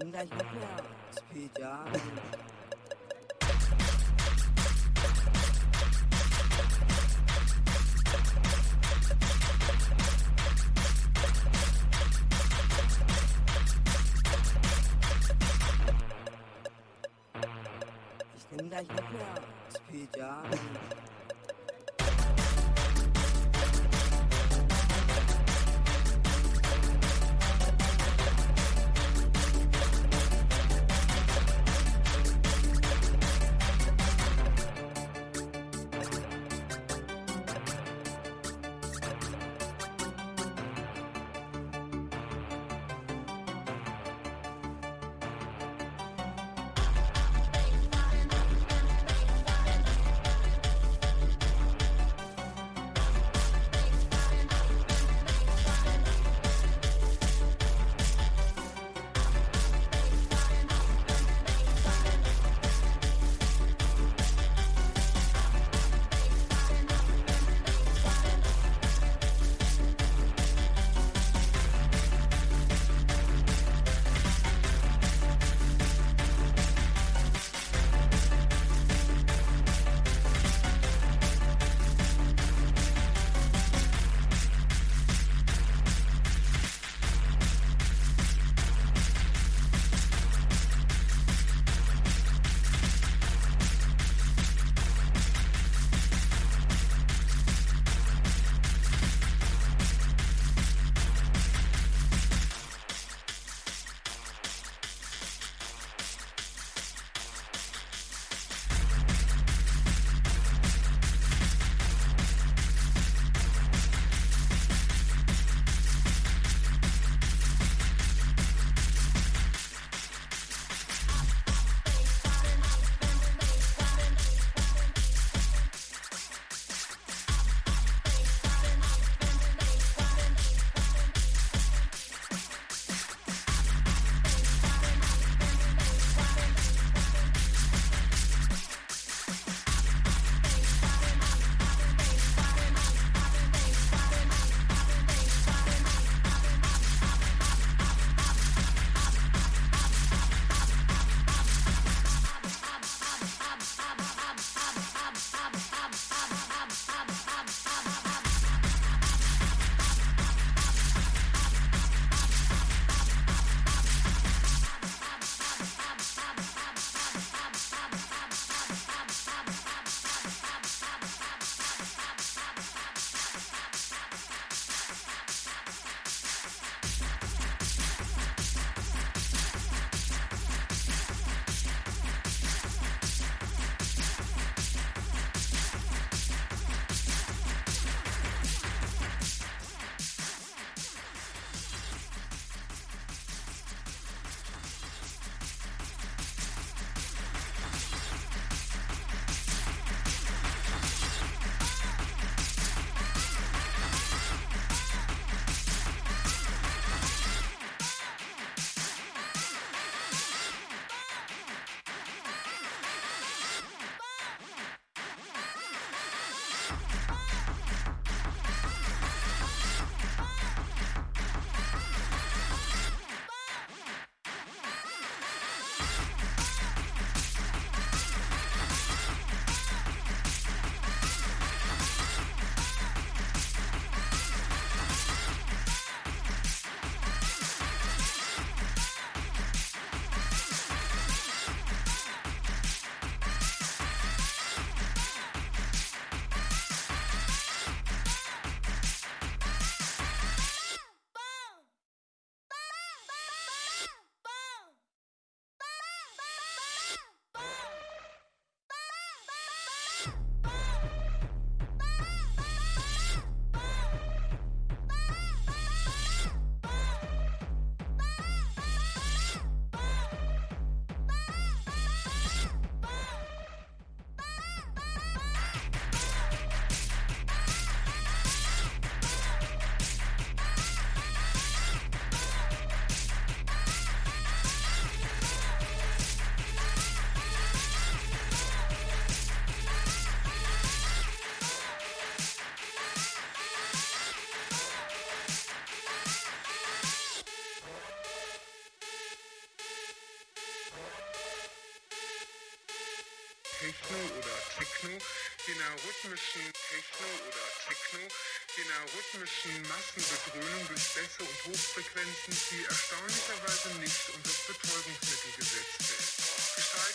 应该是个这样的皮夹 Techno oder Techno, jener rhythmischen Techno oder Techno, jener rhythmischen Massenbedröhnung durch Bässe und Hochfrequenzen, die erstaunlicherweise nicht unter das Betäubungsmittel gesetzt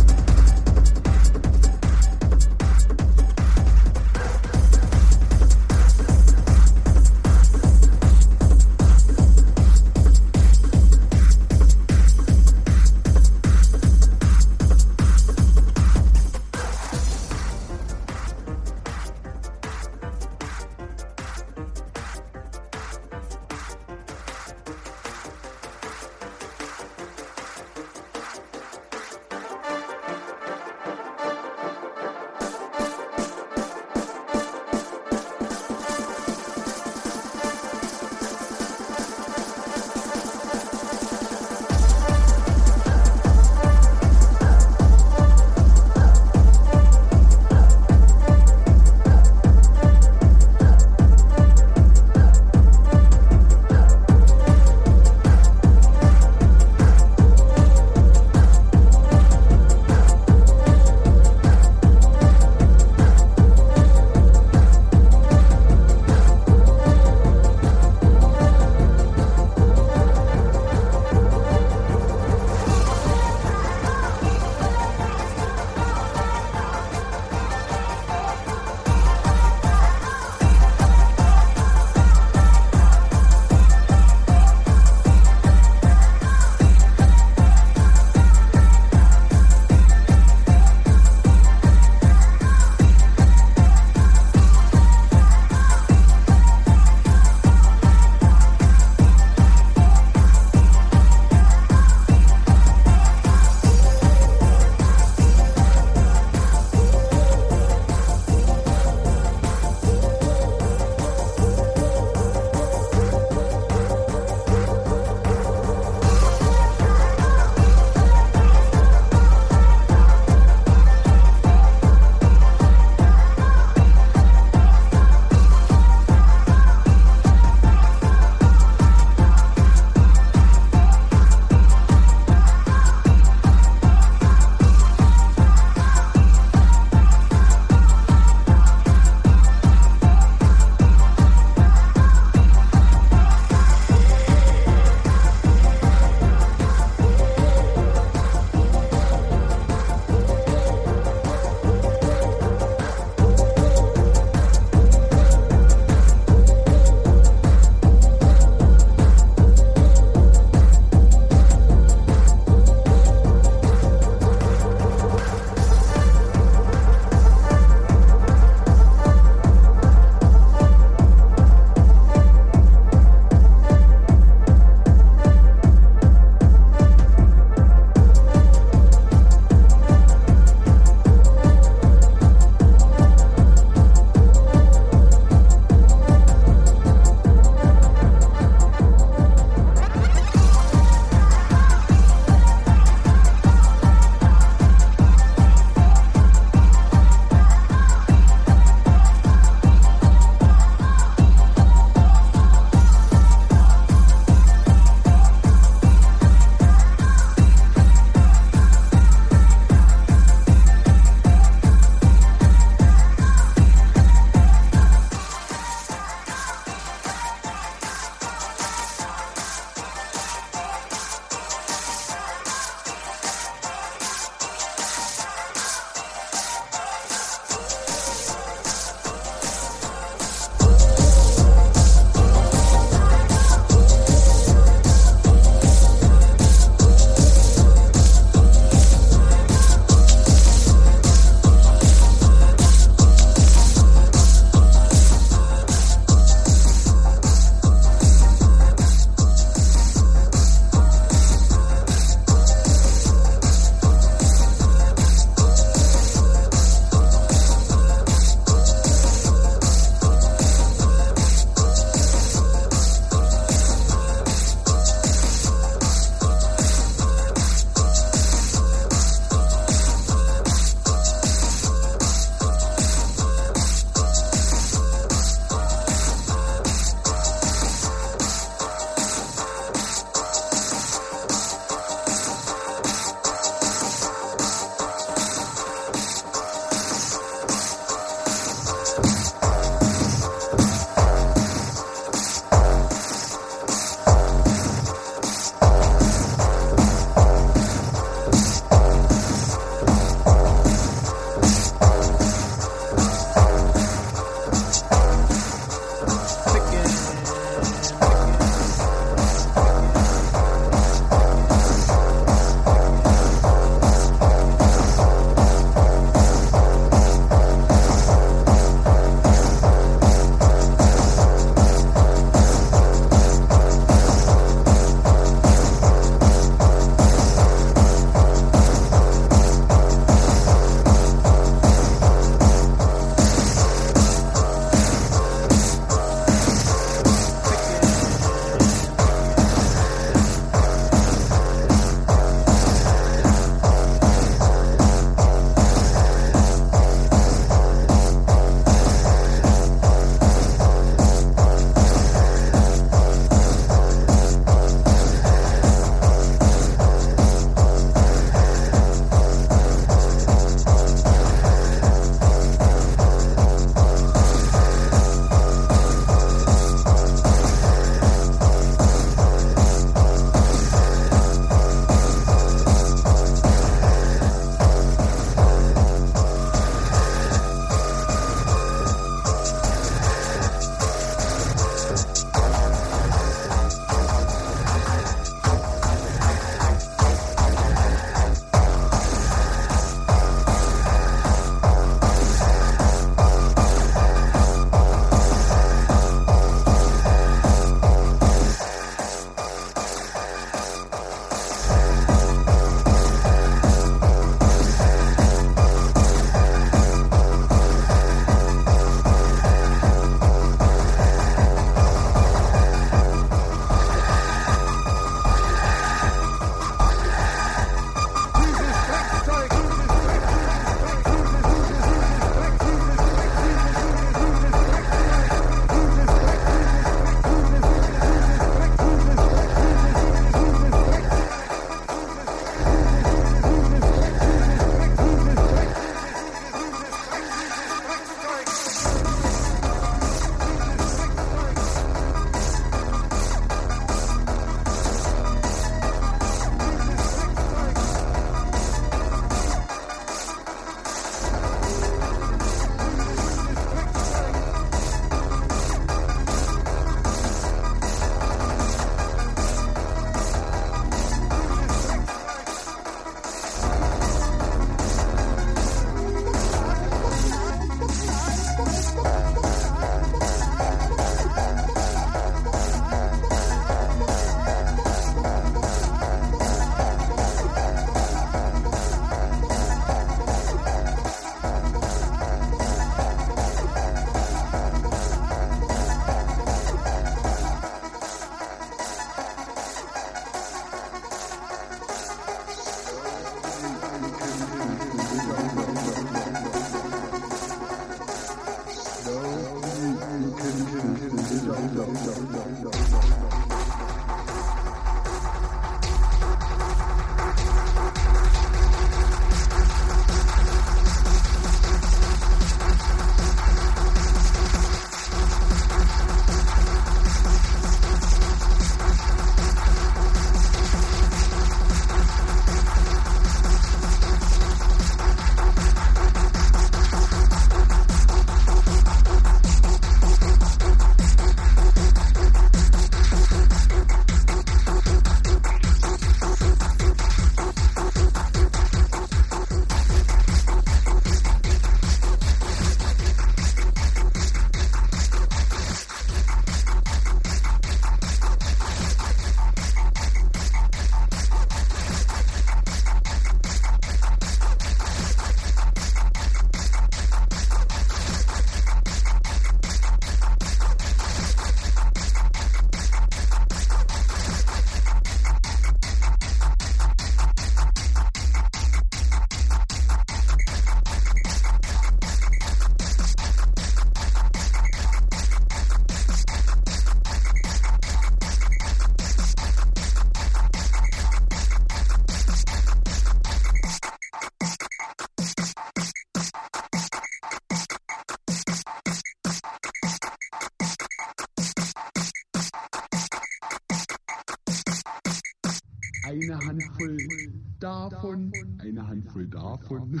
davon, eine Handvoll davon.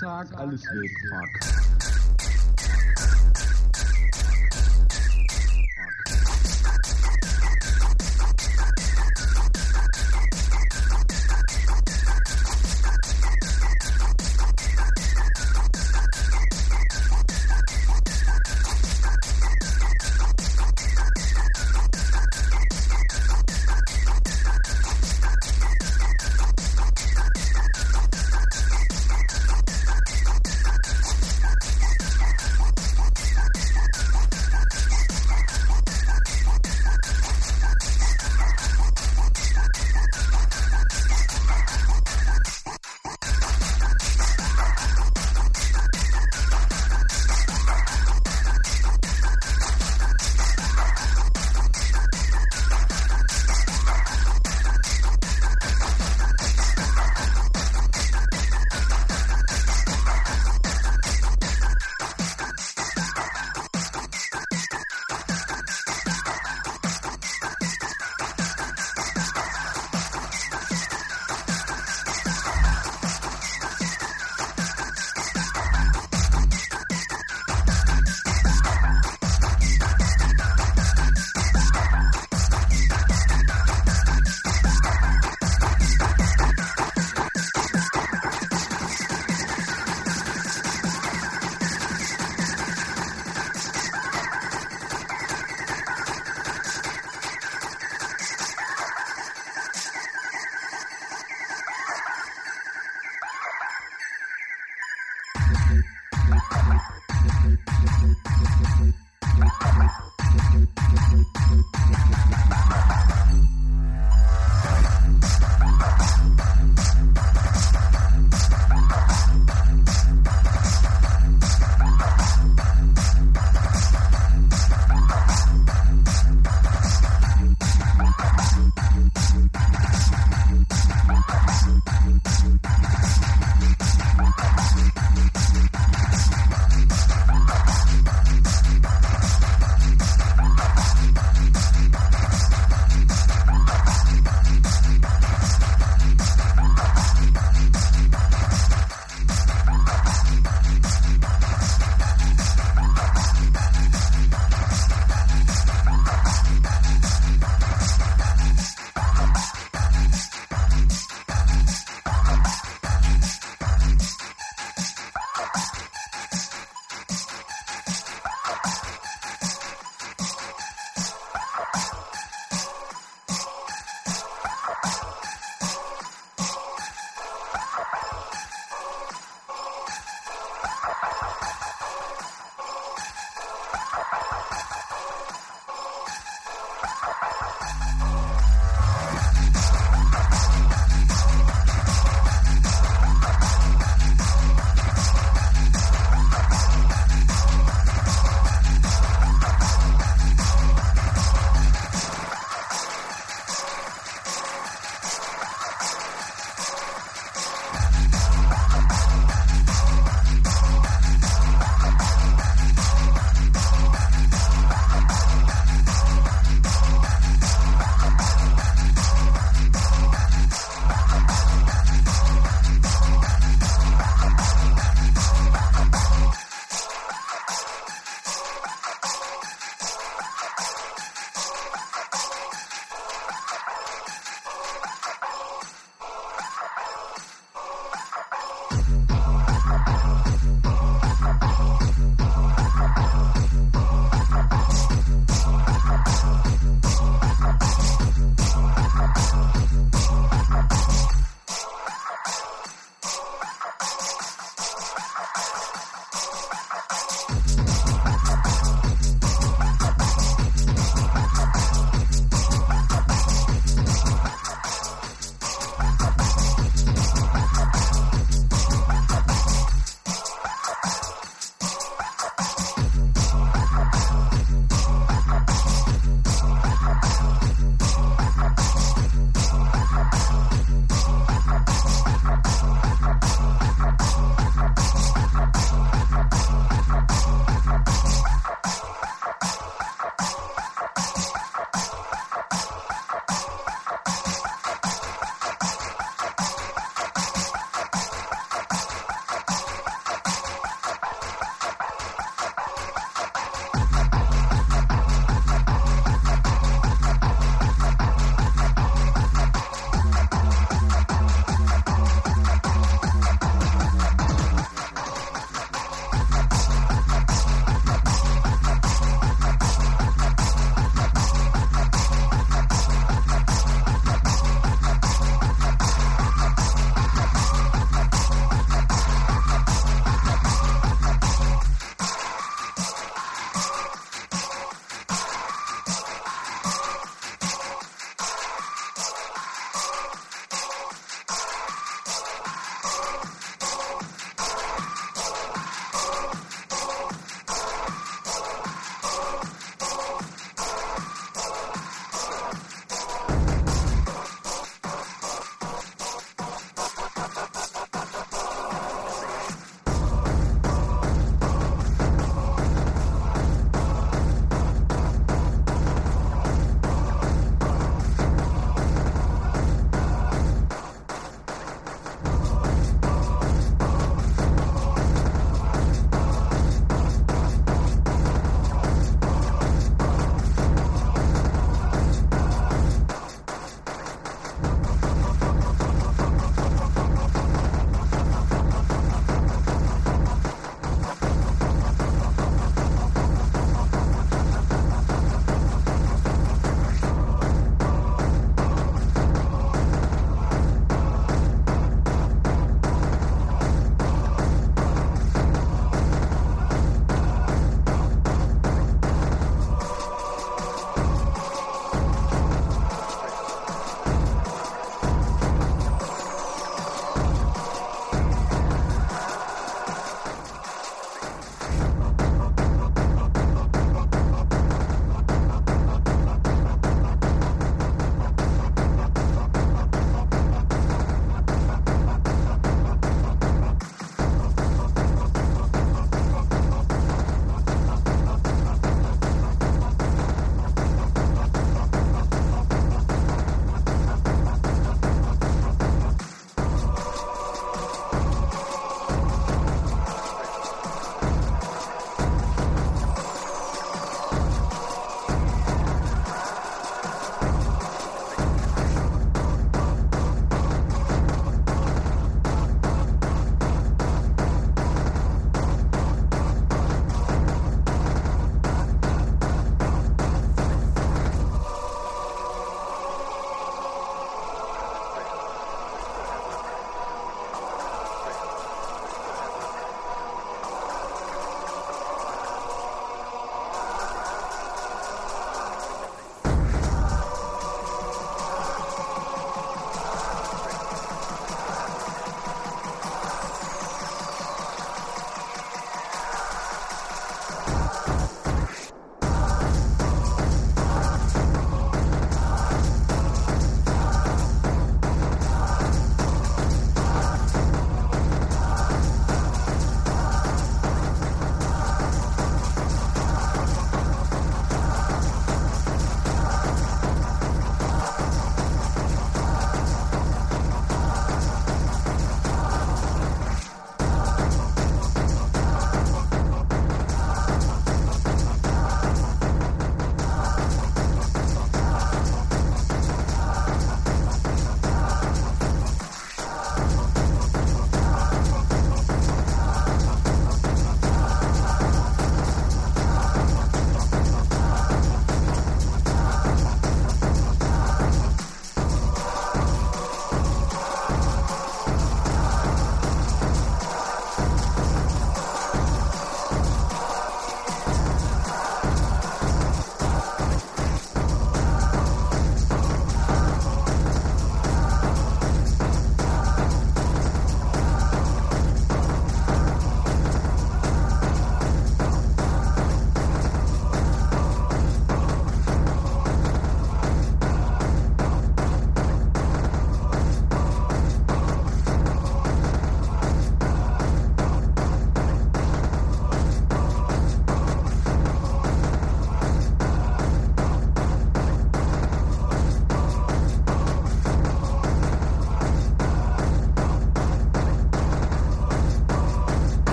Zack, alles weg, fuck. Thank you.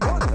the.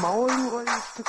Maul, du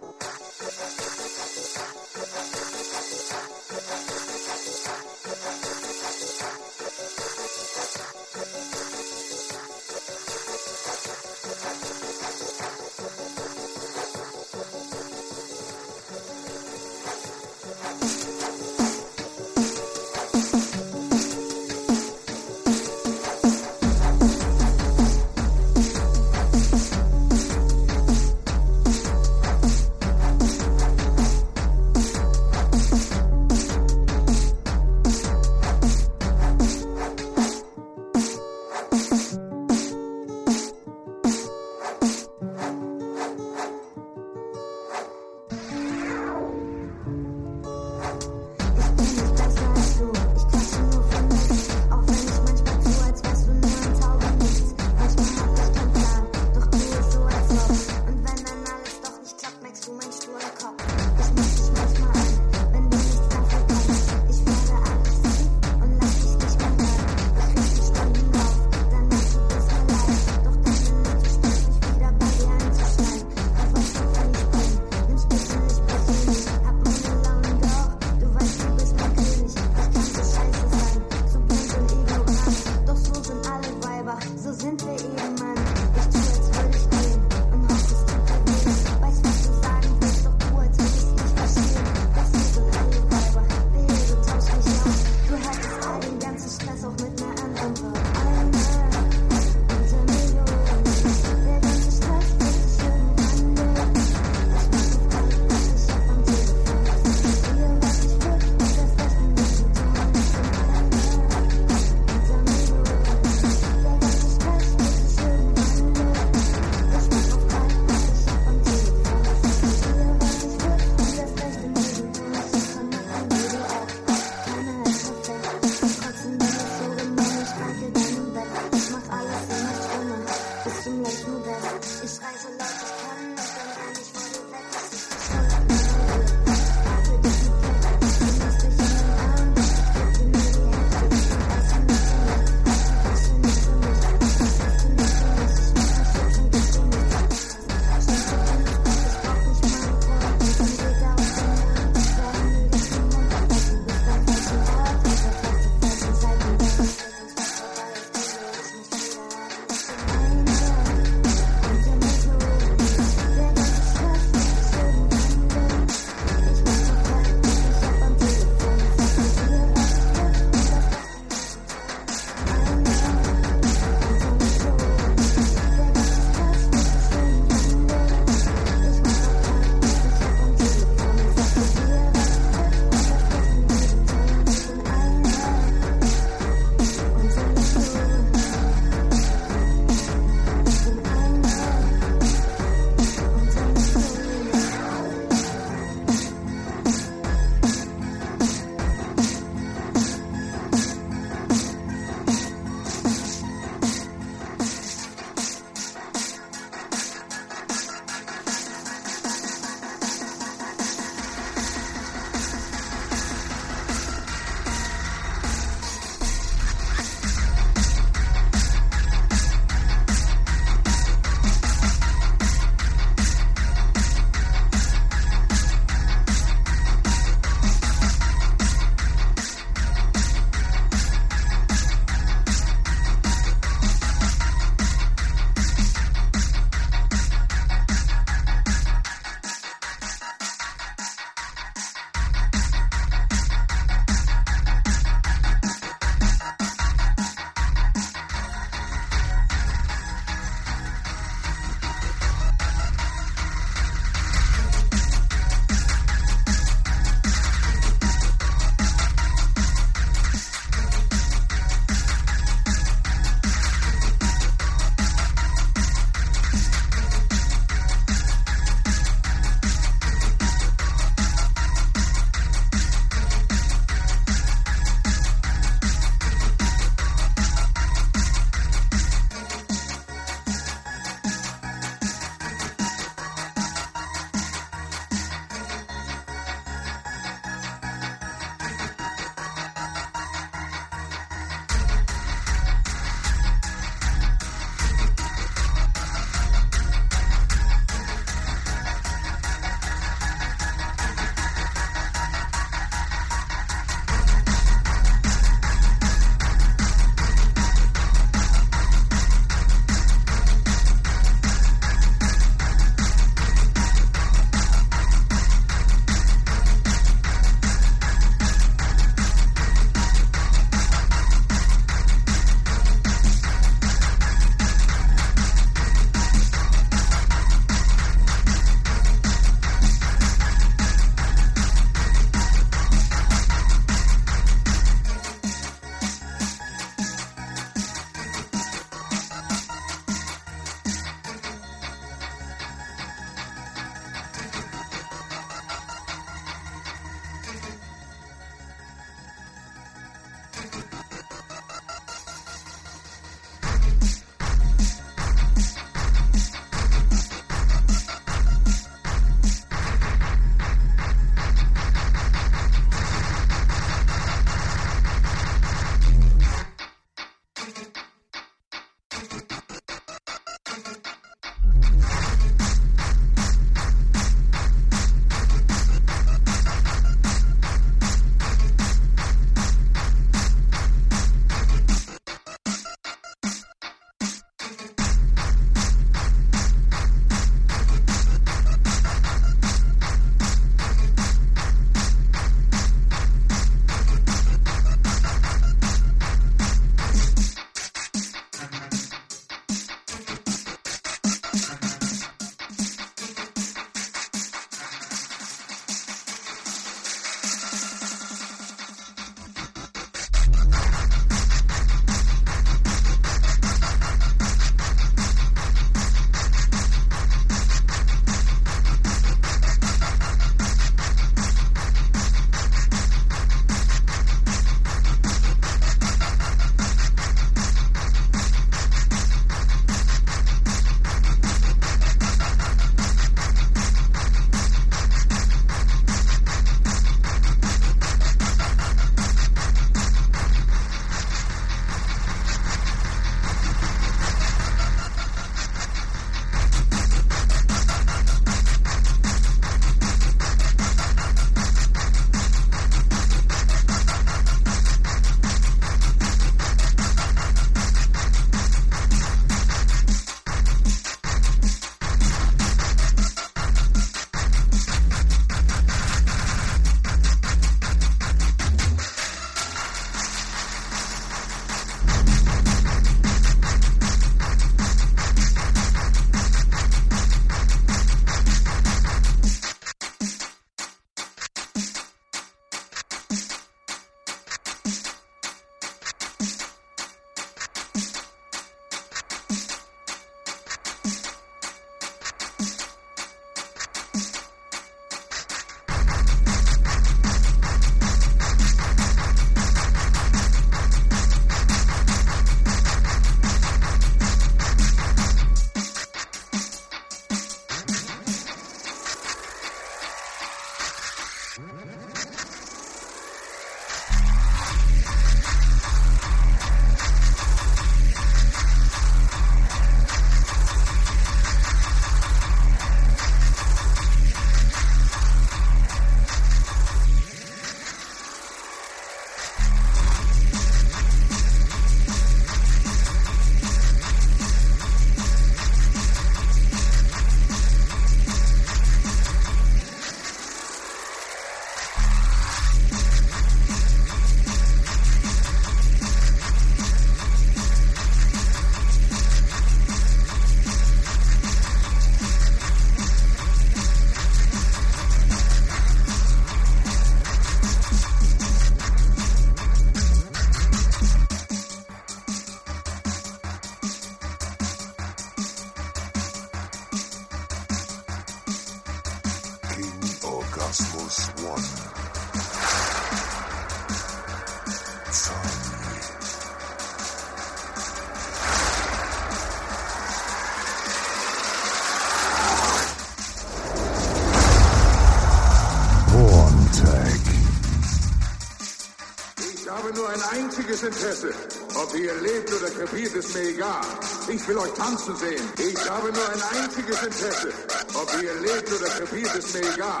mir egal. Ich will euch tanzen sehen. Ich habe nur ein einziges Interesse. Ob ihr lebt oder krepiert, ist mir egal.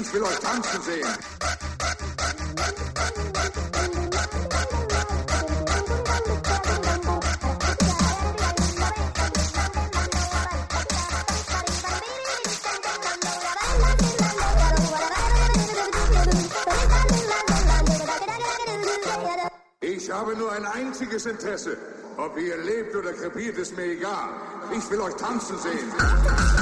Ich will euch tanzen sehen. Ich habe nur ein einziges Interesse. Ob ihr lebt oder krepiert, ist mir egal. Ich will euch tanzen sehen.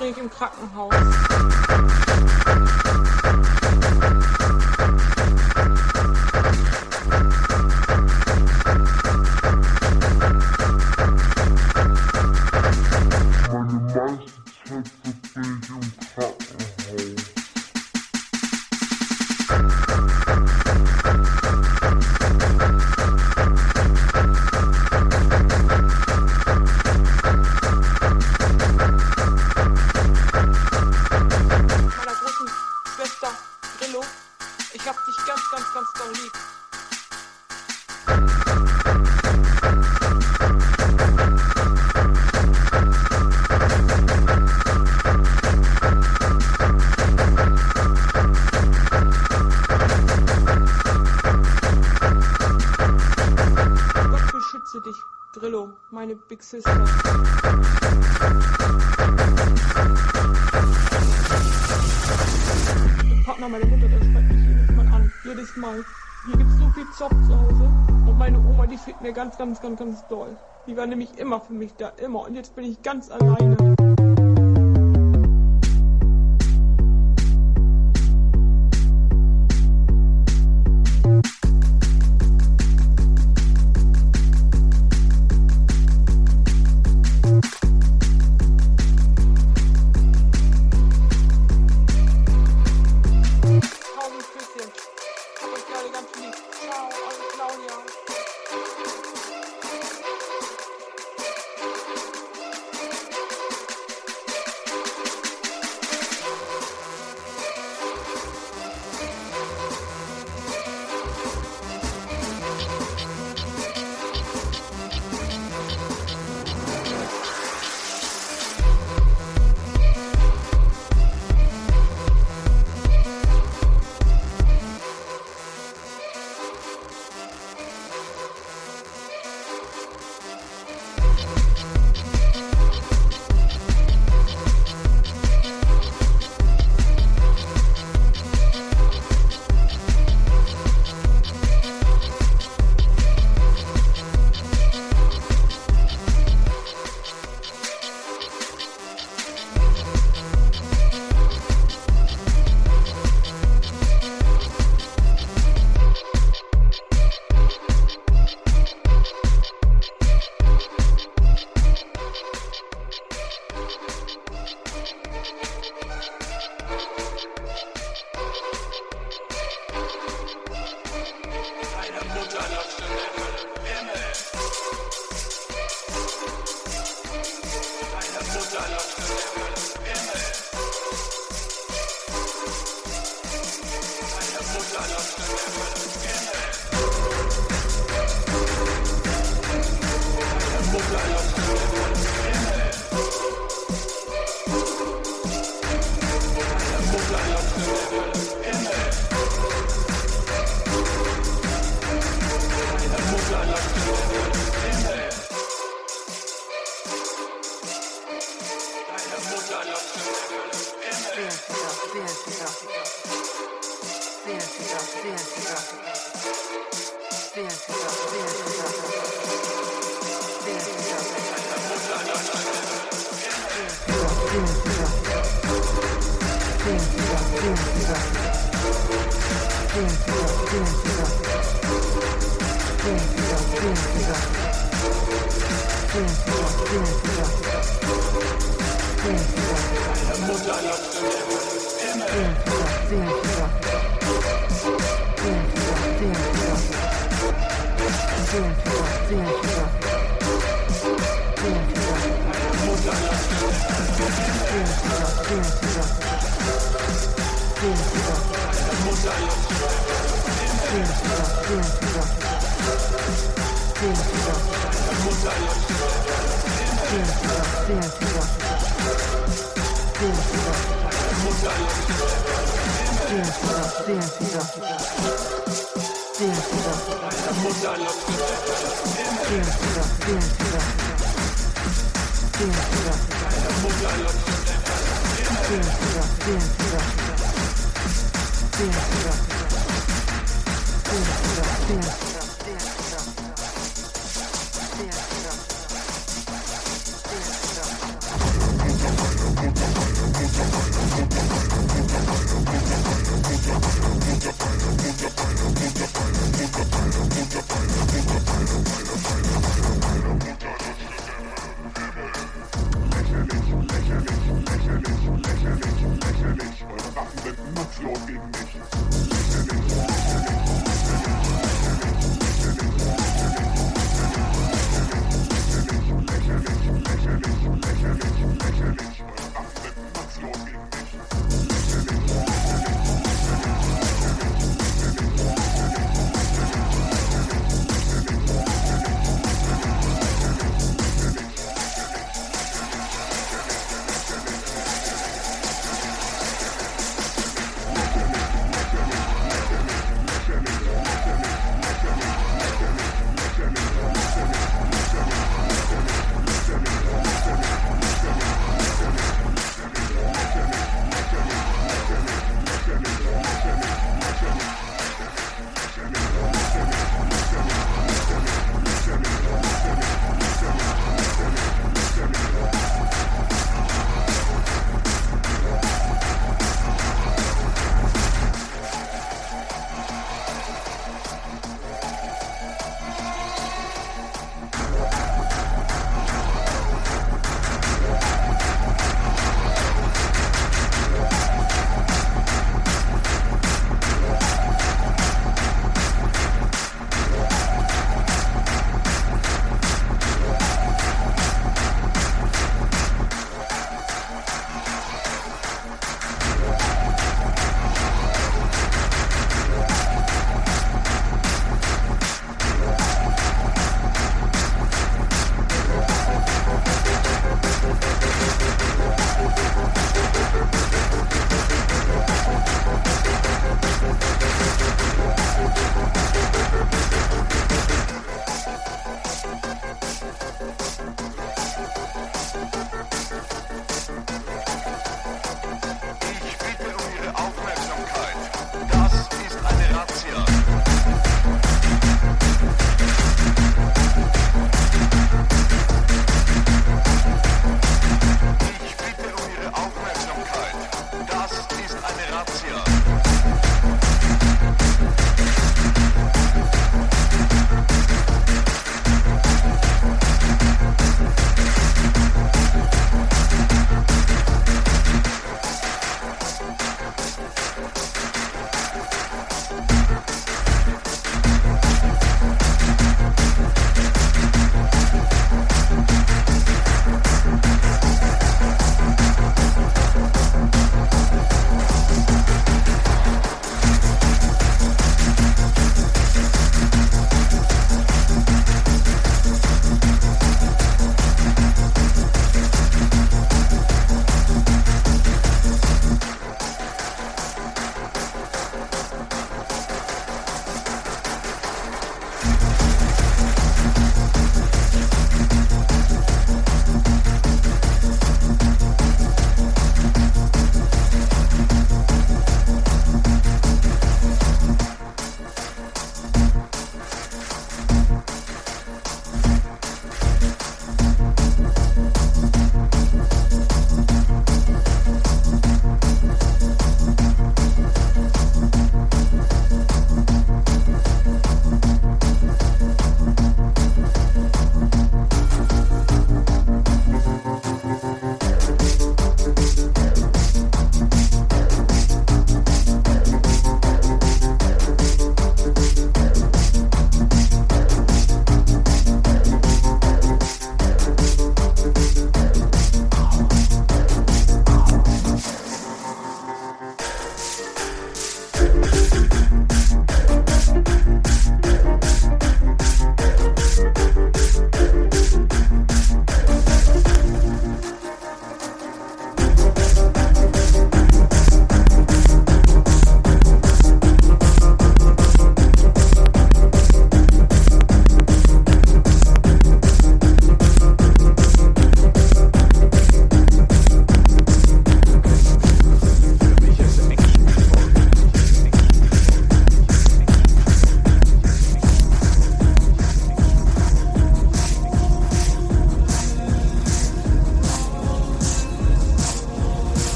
umbringt im Krankenhaus. mir ganz, ganz, ganz, ganz doll. Die war nämlich immer für mich da, immer. Und jetzt bin ich ganz alleine.